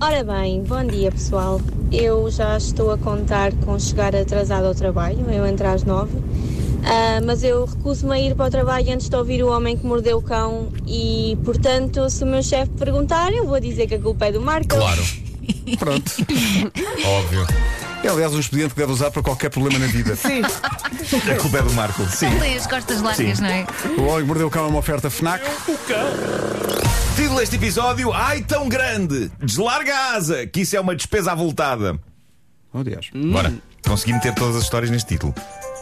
Ora bem, bom dia pessoal. Eu já estou a contar com chegar atrasado ao trabalho, eu entro às nove. Ah, mas eu recuso-me a ir para o trabalho antes de ouvir o homem que mordeu o cão e, portanto, se o meu chefe perguntar, eu vou dizer que a culpa é do Marco. Claro, Pronto. óbvio. É, aliás, um expediente que deve usar para qualquer problema na vida. Sim. A culpa é do Marco. Sim. Tem as costas largas, Sim. não é? O Homem que Mordeu o Cão é uma oferta FNAC. Título deste episódio: Ai, tão grande! Deslarga a asa, que isso é uma despesa avultada. Oh, Deus. Bora. Consegui meter todas as histórias neste título.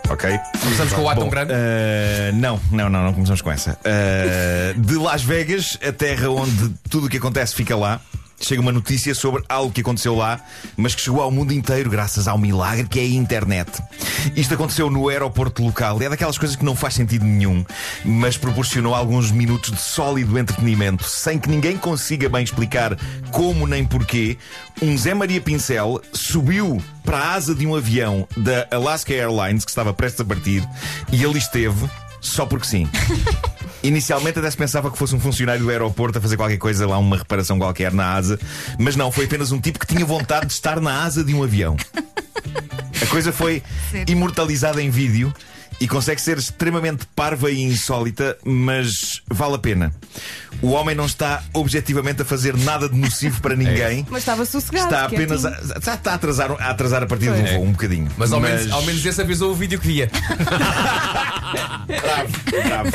Ok? Começamos com o Ai Bom, tão grande. eh, não, não, não, não começamos com essa. Eh, de Las Vegas, a terra onde tudo o que acontece fica lá. Chega uma notícia sobre algo que aconteceu lá, mas que chegou ao mundo inteiro graças ao milagre que é a internet. Isto aconteceu no aeroporto local. É daquelas coisas que não faz sentido nenhum, mas proporcionou alguns minutos de sólido entretenimento, sem que ninguém consiga bem explicar como nem porquê. Um Zé Maria Pincel subiu para a asa de um avião da Alaska Airlines que estava prestes a partir e ali esteve só porque sim. Inicialmente até se pensava que fosse um funcionário do aeroporto a fazer qualquer coisa lá, uma reparação qualquer na asa, mas não, foi apenas um tipo que tinha vontade de estar na asa de um avião. A coisa foi imortalizada em vídeo e consegue ser extremamente parva e insólita, mas vale a pena. O homem não está objetivamente a fazer nada de nocivo para ninguém. Mas estava sossegado. Está apenas a, está está a atrasar, a atrasar a partida do É. voo um bocadinho. Mas ao, Menos, ao menos esse avisou o vídeo que via. Bravo, bravo.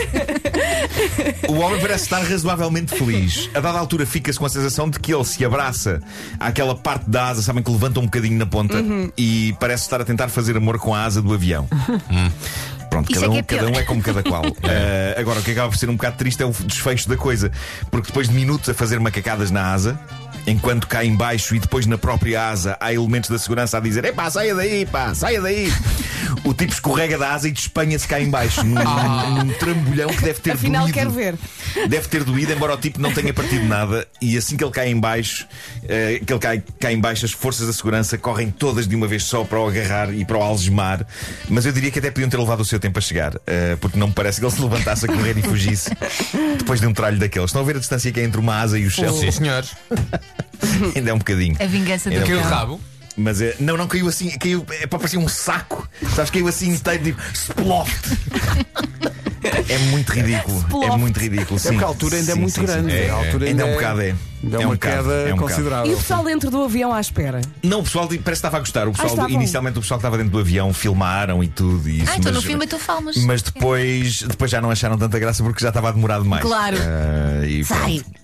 O homem parece estar razoavelmente feliz. A dada altura fica-se com a sensação de que ele se abraça àquela parte da asa, sabem que levanta um bocadinho na ponta e parece estar a tentar fazer amor com a asa do avião. Pronto, Isso cada é um, é cada um é como cada qual. Eh, agora, o que acaba por ser um bocado triste é o desfecho da coisa. Porque depois de minutos a fazer macacadas na asa, enquanto cá em baixo e depois na própria asa há elementos da segurança a dizer: Epá, saia daí, pá, saia daí. O tipo escorrega da asa e despenha-se cá em baixo, num, num trambolhão que deve ter Afinal, doído. quero ver. Deve ter doído, embora o tipo não tenha partido nada. E assim que ele cai em baixo, eh, que ele cai, cai em baixo, as forças da segurança correm todas de uma vez só para o agarrar e para o algemar. Mas eu diria que até podiam ter levado o seu tempo a chegar, eh, porque não me parece que ele se levantasse a correr e fugisse depois de um tralho daqueles. Estão a ver a distância que é entre uma asa e o chão? Sim, senhores. Ainda é um bocadinho. A vingança do Ainda é um rabo. Mas é, não, não caiu assim, caiu, é para parecer um saco. Sabes, caiu assim inteiro, tipo, sploft. É muito ridículo. É Sploft. muito ridículo. É Sim. porque a altura ainda é Sim, muito sim, sim. grande. É, a altura Ainda é um bocado, é. Ainda é É um uma bocado, queda é um considerável. E o pessoal dentro do avião à espera? Não, o pessoal parece que estava a gostar. O pessoal, estavam. inicialmente o pessoal que estava dentro do avião filmaram e tudo. E isso, Ah, então mas, no filme tu falmas. mas depois, depois já não acharam tanta graça porque já estava a demorar demais. Claro. Ah, e Sai. pronto.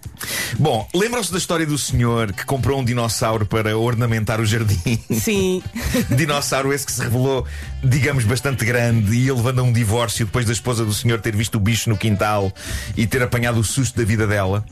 Bom, lembram-se da história do senhor que comprou um dinossauro para ornamentar o jardim? Sim. dinossauro esse que se revelou, digamos, bastante grande e ele levando a um divórcio depois da esposa do senhor ter visto o bicho no quintal e ter apanhado o susto da vida dela.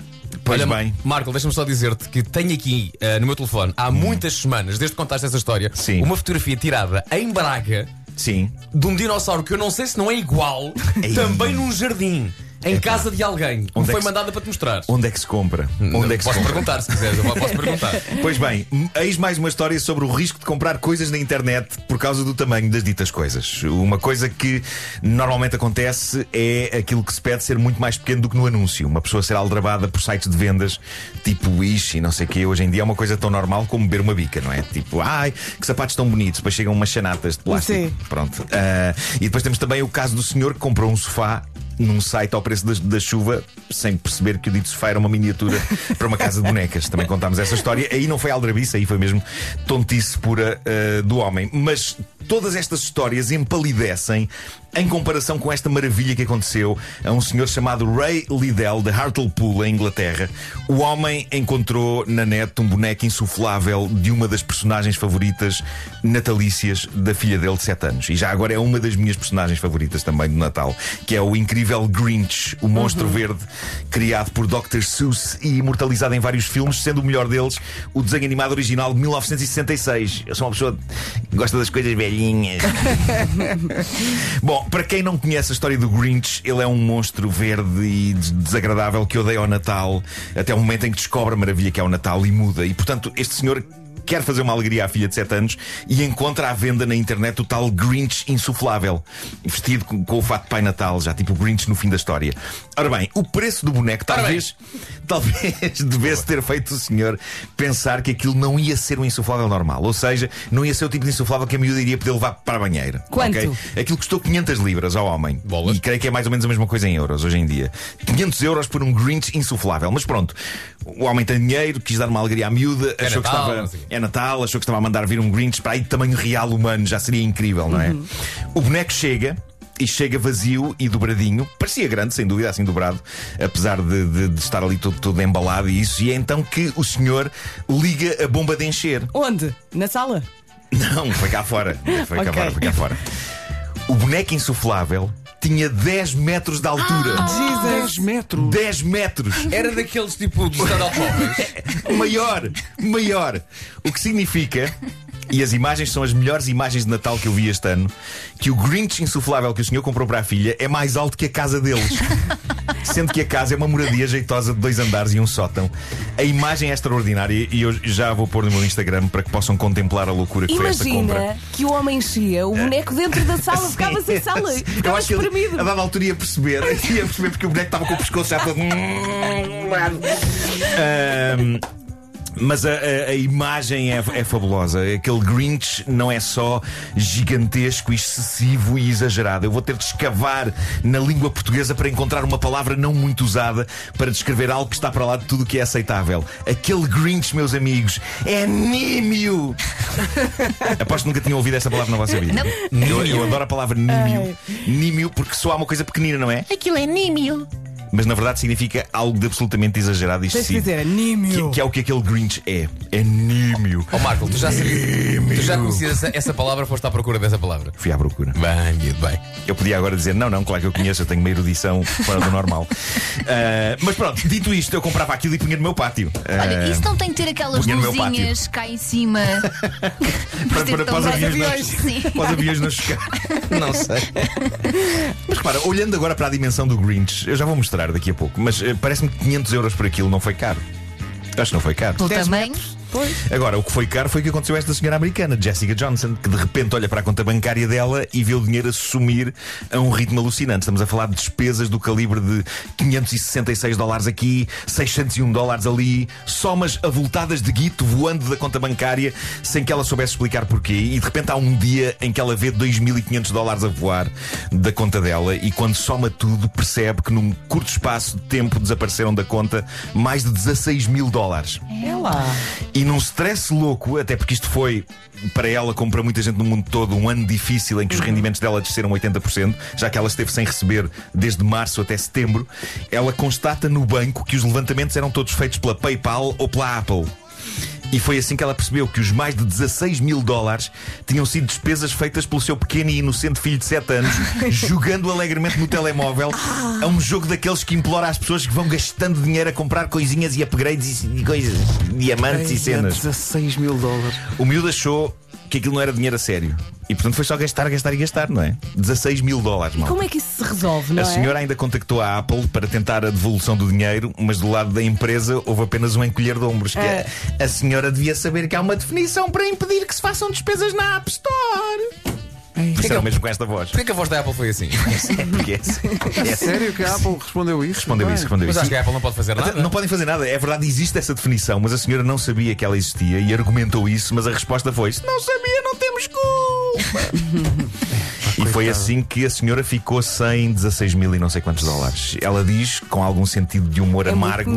Pois Olha, bem. Marco, deixa-me só dizer-te que tenho aqui eh, no meu telefone, há muitas semanas, desde que contaste essa história, Sim. uma fotografia tirada em Braga Sim. de um dinossauro que eu não sei se não é igual, também num jardim, em casa de alguém. Onde é foi que- mandada para te mostrar. Onde é que se compra? Onde é que se Posso compra? perguntar se quiseres, eu posso perguntar. Pois bem, eis mais uma história sobre o risco de comprar coisas na internet por causa do tamanho das ditas coisas. Uma coisa que normalmente acontece é aquilo que se pede ser muito mais pequeno do que no anúncio. Uma pessoa ser aldrabada por sites de vendas tipo Wish e não sei o que. Hoje em dia é uma coisa tão normal como beber uma bica, não é? Tipo, ai, que sapatos tão bonitos. Depois chegam umas chanatas de plástico. Sim. Pronto. Ah, e depois temos também o caso do senhor que comprou um sofá num site ao preço da, da chuva, sem perceber que o dito sofá era uma miniatura para uma casa de bonecas. Também contámos essa história. Aí não foi aldrabice, aí foi mesmo tontice pura ah, do homem. Mas todas estas histórias empalidecem em comparação com esta maravilha que aconteceu a um senhor chamado Ray Liddell, de Hartlepool, em Inglaterra. O homem encontrou na net um boneco insuflável de uma das personagens favoritas natalícias da filha dele de 7 anos. E já agora é uma das minhas personagens favoritas também do Natal, que é o incrível Grinch, o monstro verde criado por Dr. Seuss e imortalizado em vários filmes, sendo o melhor deles o desenho animado original de 1966. Eu sou uma pessoa que gosta das coisas velhinhas. Bom, para quem não conhece a história do Grinch, ele é um monstro verde e des- desagradável que odeia o Natal até o momento em que descobre a maravilha que é o Natal e muda. E portanto, este senhor quer fazer uma alegria à filha de 7 anos e encontra à venda na internet o tal Grinch insuflável, vestido com, com o fato de Pai Natal, já tipo Grinch no fim da história. Ora bem, o preço do boneco talvez, talvez devesse ter feito o senhor pensar que aquilo não ia ser um insuflável normal, ou seja, não ia ser o tipo de insuflável que a miúda iria poder levar para a banheira. Quanto? ok? Aquilo custou 500 libras ao homem. Bolas. E creio que é mais ou menos a mesma coisa em euros hoje em dia. 500 euros por um Grinch insuflável. Mas pronto, o homem tem dinheiro, quis dar uma alegria à miúda, achou Natal, que estava. É Natal, achou que estava a mandar vir um Grinch para aí de tamanho real humano, já seria incrível, não é? Uhum. O boneco chega. E chega vazio e dobradinho. Parecia grande, sem dúvida, assim dobrado, apesar de, de- de estar ali todo, todo embalado e isso. E é então que o senhor liga a bomba de encher. Onde? Na sala? Não, foi cá fora. Foi cá Ok. fora, foi cá fora. O boneco insuflável tinha 10 metros de altura. Ah! 10 metros. 10 metros! Era daqueles tipo de estado de automóveis. maior, maior. O que significa, e as imagens são as melhores imagens de Natal que eu vi este ano, que o Grinch insuflável que o senhor comprou para a filha é mais alto que a casa deles. Sendo que a casa é uma moradia jeitosa de dois andares e um sótão. A imagem é extraordinária e eu já vou pôr no meu Instagram para que possam contemplar a loucura que foi esta compra. Imagina que o homem enchia, o boneco dentro da sala ficava sem sala. Eu Ficava acho que ele, espremido. a dada altura ia perceber, ia perceber porque o boneco estava com o pescoço já todo. Ahm, mas a, a- a imagem é, é fabulosa. Aquele Grinch não é só gigantesco, excessivo e exagerado. Eu vou ter de escavar na língua portuguesa para encontrar uma palavra não muito usada para descrever algo que está para lá de tudo o que é aceitável. Aquele Grinch, meus amigos, é nímio! Aposto que nunca tinham ouvido esta palavra na vossa vida. Eu, eu adoro a palavra nímio. Nímio porque soa uma coisa pequenina, não é? Aquilo é nímio. Mas na verdade significa algo de absolutamente exagerado e excessivo. dizer, Nímio. Que, que é o que aquele Grinch é. É nímio. Ó Marco, tu já sabias. Tu já conhecias essa, essa palavra, foste à procura dessa palavra. Fui à procura. Bem, miúdo, bem. Eu podia agora dizer, não, não, claro que eu conheço, eu tenho uma erudição fora do normal. Ah, mas pronto, dito isto, eu comprava aquilo e punha no meu pátio. Ah, Olha, isso não tem que ter aquelas punha no meu luzinhas cá em cima. para, para, para os aviões não, Sim. para os aviões não chocar. Não sei. Mas repara, olhando agora para a dimensão do Grinch, eu já vou mostrar daqui a pouco, mas eh, parece-me que 500 euros por aquilo não foi caro. Acho que não foi caro. Pelo 10 tamanho. metros. Pois. Agora, o que foi caro foi o que aconteceu a esta senhora americana, Jessica Johnson, que de repente olha para a conta bancária dela e vê o dinheiro a sumir a um ritmo alucinante. Estamos a falar de despesas do calibre de 566 dólares aqui, 601 dólares ali, somas avultadas de guito voando da conta bancária sem que ela soubesse explicar porquê. E de repente há um dia em que ela vê 2.500 dólares a voar da conta dela e quando soma tudo percebe que num curto espaço de tempo desapareceram da conta mais de 16 mil dólares. É lá. E num stress louco, até porque isto foi para ela, como para muita gente no mundo todo, um ano difícil em que os rendimentos dela desceram 80%, já que ela esteve sem receber desde março até setembro, ela constata no banco que os levantamentos eram todos feitos pela PayPal ou pela Apple. E foi assim que ela percebeu que os mais de 16 mil dólares tinham sido despesas feitas pelo seu pequeno e inocente filho de 7 anos, jogando alegremente no telemóvel a um jogo daqueles que implora às pessoas que vão gastando dinheiro a comprar coisinhas e upgrades e, e coisas, diamantes e cenas. 16 mil dólares. O miúdo achou que aquilo não era dinheiro a sério. E portanto foi só gastar, gastar e gastar, não é? 16 mil dólares, mal. Como é que isso se resolve, não A é? senhora ainda contactou a Apple para tentar a devolução do dinheiro, mas do lado da empresa houve apenas um encolher de ombros. Que É. a, a senhora devia saber que há uma definição para impedir que se façam despesas na App Store. Disseram mesmo com esta voz. Porquê que a voz da Apple foi assim? Porque é assim. É É assim. sério que a Apple respondeu isso? Respondeu isso, respondeu Mas isso. acho que a Apple não pode fazer nada. Não podem fazer nada. É verdade, existe essa definição, mas a senhora não sabia que ela existia e argumentou isso, mas a resposta foi: "Se não sabia, não temos culpa. foi assim que a senhora ficou sem 16 mil e não sei quantos dólares. Ela diz, com algum sentido de humor É amargo,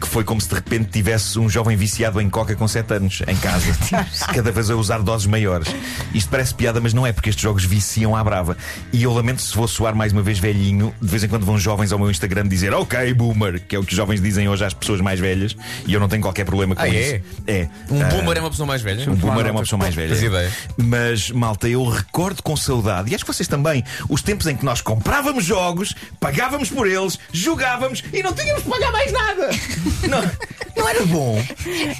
que foi como se de repente tivesse um jovem viciado em coca com 7 anos em casa, cada vez a usar doses maiores. Isto parece piada, mas não é, porque estes jogos viciam à brava. E eu lamento se vou soar mais uma vez velhinho, de vez em quando vão jovens ao meu Instagram dizer ok, boomer, que é o que os jovens dizem hoje às pessoas mais velhas, e eu não tenho qualquer problema com Ah, é? isso. É. Um Ah, boomer é uma pessoa mais velha? um boomer é uma pessoa mais velha. Mas, malta, eu recordo com saudade, e acho vocês também. Os tempos em que nós comprávamos jogos, pagávamos por eles, jogávamos e não tínhamos que pagar mais nada. não, não era bom.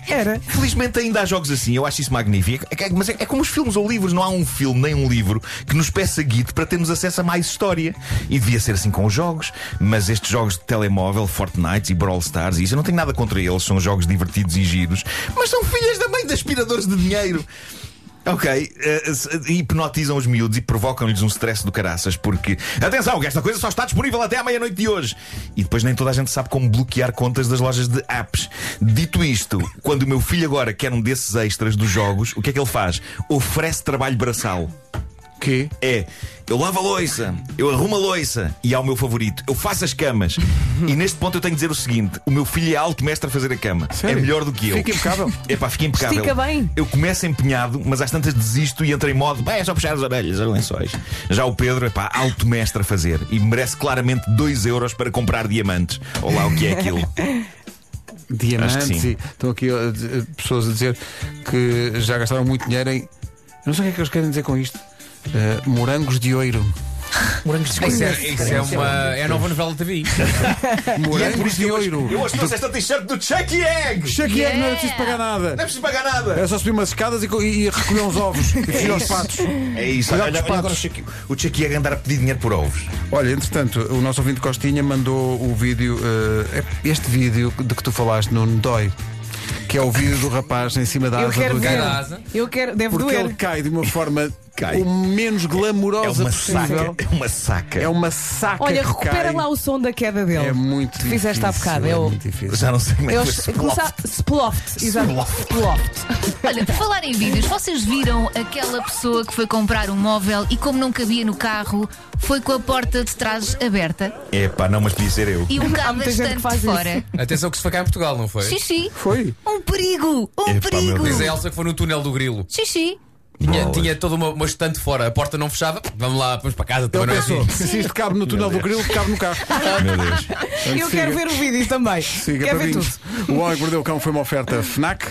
Era. Felizmente ainda há jogos assim, eu acho isso magnífico. É mas é, é como os filmes ou livros, não há um filme nem um livro que nos peça guide para termos acesso a mais história. E devia ser assim com os jogos, mas estes jogos de telemóvel, Fortnite e Brawl Stars, e isso eu não tenho nada contra eles, são jogos divertidos e giros, mas são filhas da mãe de aspiradores de dinheiro. Ok, se- hipnotizam os miúdos e provocam-lhes um stress do caraças, porque atenção, que esta coisa só está disponível até à meia-noite de hoje. E depois nem toda a gente sabe como bloquear contas das lojas de apps. Dito isto, quando o meu filho agora quer um desses extras dos jogos, o que é que ele faz? Oferece trabalho braçal. Que? É, eu lavo a loiça, eu arrumo a loiça e há o meu favorito, eu faço as camas. e neste ponto eu tenho que dizer o seguinte: o meu filho é alto mestre a fazer a cama. Sério? É melhor do que eu. Fica impecável. É pá, fica impecável. Estica bem. Eu começo empenhado, mas às tantas desisto e entro em modo, "Bem, é só puxar as orelhas, as lençóis. Já o Pedro, é pá, alto mestre a fazer e merece claramente 2 euros para comprar diamantes. Ou lá o que é aquilo. Diamantes sim. e estão aqui uh, pessoas a dizer que já gastaram muito dinheiro em. Eu não sei o que é que eles querem dizer com isto. Uh, morangos de ouro. Isso é, isso é uma. É a nova novela da TV. Morangos de ouro. Eu hoje trouxe esta t-shirt do Chucky Egg! Cheque yeah. não era preciso pagar Não é nada. preciso pagar nada! Era só subir umas escadas e, co- e recolher uns ovos e fugir aos patos. É isso, Cuidado olha, com os olha agora o patos. Chucky, o Chucky Egg andar a pedir dinheiro por ovos. Olha, entretanto, o nosso ouvinte Costinha mandou o vídeo, uh, este vídeo de que tu falaste no Dói, que é o vídeo do rapaz em cima da Eu asa quero do avião. da asa. Eu quero. Deve Porque doer. ele cai de uma forma Cai. o menos É glamourosa uma possível. saca. É uma saca. É uma saca. Olha, que recupera cai. lá o som da queda dele. É muito difícil. fizeste há bocado. É É muito difícil. Já não sei como é que foi começar Sploft. Exato. Sploft. Sploft. Olha, por falar em vídeos, vocês viram aquela pessoa que foi comprar um móvel e, como não cabia no carro, foi com a porta de trás aberta É pá, não, mas podia ser eu. e um carro bastante faz fora. Atenção que se foi cá em Portugal, não foi? Xixi, Foi. um perigo! Um Epá, perigo! Diz a Elsa que foi no túnel do grilo. Xixi. Tinha, tinha toda uma, uma estante fora, a porta não fechava. Vamos lá, vamos para casa. Também não é assim. se isto cabe no túnel do grilo, cabe no carro. Meu Deus. Eu quero ver o vídeo também. Siga Quero para ver tudo. O Homem que Mordeu o Cão foi uma oferta FNAC.